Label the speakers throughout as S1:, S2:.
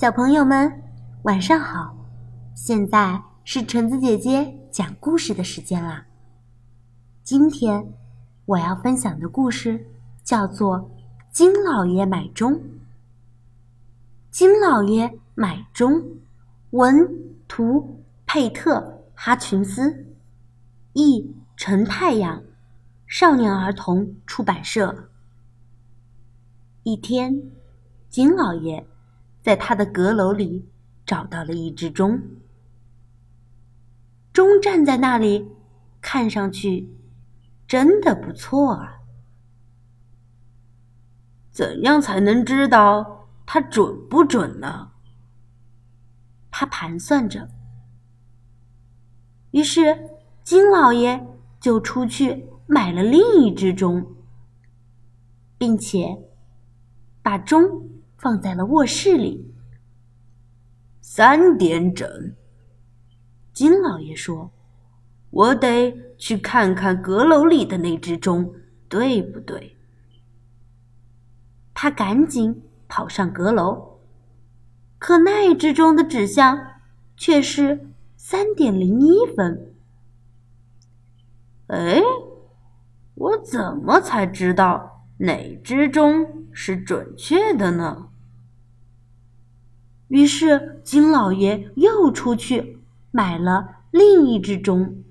S1: 小朋友们，晚上好！现在是橙子姐姐讲故事的时间啦。今天我要分享的故事叫做《金老爷买钟》。金老爷买钟，文图佩特哈群斯，译陈太阳，少年儿童出版社。一天，金老爷。在他的阁楼里找到了一只钟，钟站在那里，看上去真的不错啊。
S2: 怎样才能知道它准不准呢？
S1: 他盘算着。于是金老爷就出去买了另一只钟，并且把钟。放在了卧室里。
S2: 三点整，
S1: 金老爷说：“
S2: 我得去看看阁楼里的那只钟，对不对？”
S1: 他赶紧跑上阁楼，可那只钟的指向却是三点零一分。
S2: 哎，我怎么才知道哪只钟是准确的呢？
S1: 于是，金老爷又出去买了另一只钟，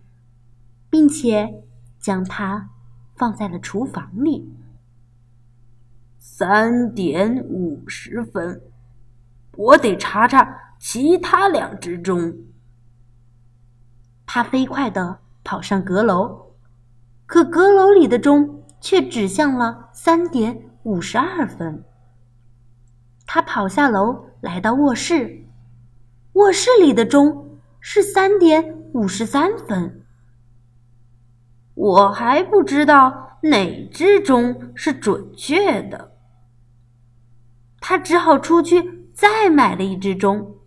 S1: 并且将它放在了厨房里。
S2: 三点五十分，我得查查其他两只钟。
S1: 他飞快地跑上阁楼，可阁楼里的钟却指向了三点五十二分。他跑下楼。来到卧室，卧室里的钟是三点五十三分。
S2: 我还不知道哪只钟是准确的。
S1: 他只好出去再买了一只钟，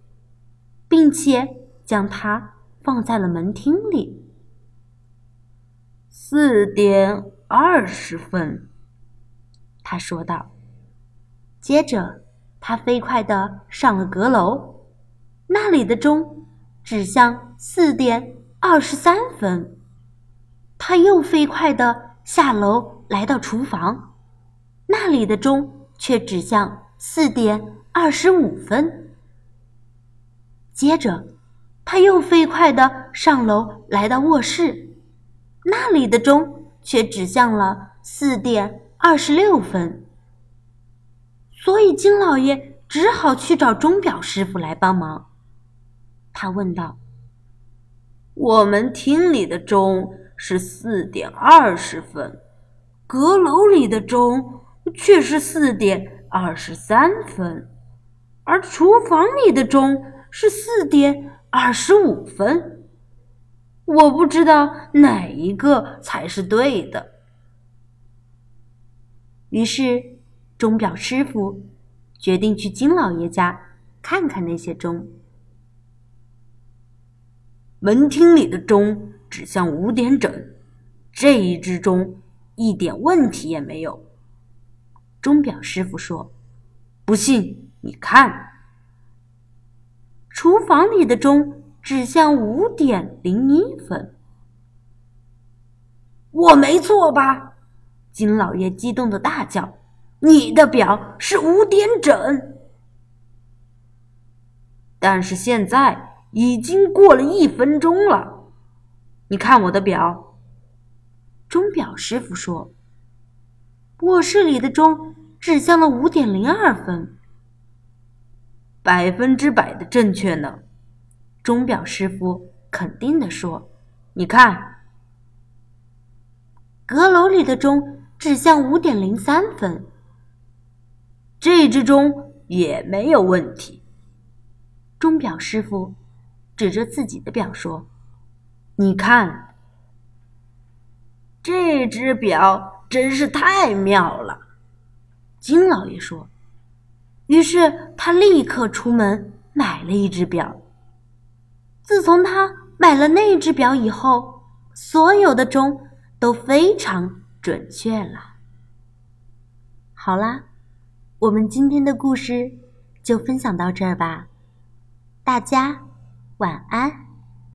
S1: 并且将它放在了门厅里。
S2: 四点二十分，
S1: 他说道。接着。他飞快地上了阁楼，那里的钟指向四点二十三分。他又飞快地下楼，来到厨房，那里的钟却指向四点二十五分。接着，他又飞快地上楼，来到卧室，那里的钟却指向了四点二十六分。所以，金老爷只好去找钟表师傅来帮忙。他问道：“
S2: 我们厅里的钟是四点二十分，阁楼里的钟却是四点二十三分，而厨房里的钟是四点二十五分。我不知道哪一个才是对的。”
S1: 于是。钟表师傅决定去金老爷家看看那些钟。
S2: 门厅里的钟指向五点整，这一只钟一点问题也没有。
S1: 钟表师傅说：“
S2: 不信，你看。”
S1: 厨房里的钟指向五点零一分。
S2: 我没错吧？金老爷激动的大叫。你的表是五点整，但是现在已经过了一分钟了。你看我的表。
S1: 钟表师傅说：“卧室里的钟指向了五点零二分，
S2: 百分之百的正确呢。”
S1: 钟表师傅肯定的说：“
S2: 你看，
S1: 阁楼里的钟指向五点零三分。”
S2: 这只钟也没有问题。
S1: 钟表师傅指着自己的表说：“
S2: 你看，这只表真是太妙了。”
S1: 金老爷说。于是他立刻出门买了一只表。自从他买了那只表以后，所有的钟都非常准确了。好啦。我们今天的故事就分享到这儿吧，大家晚安。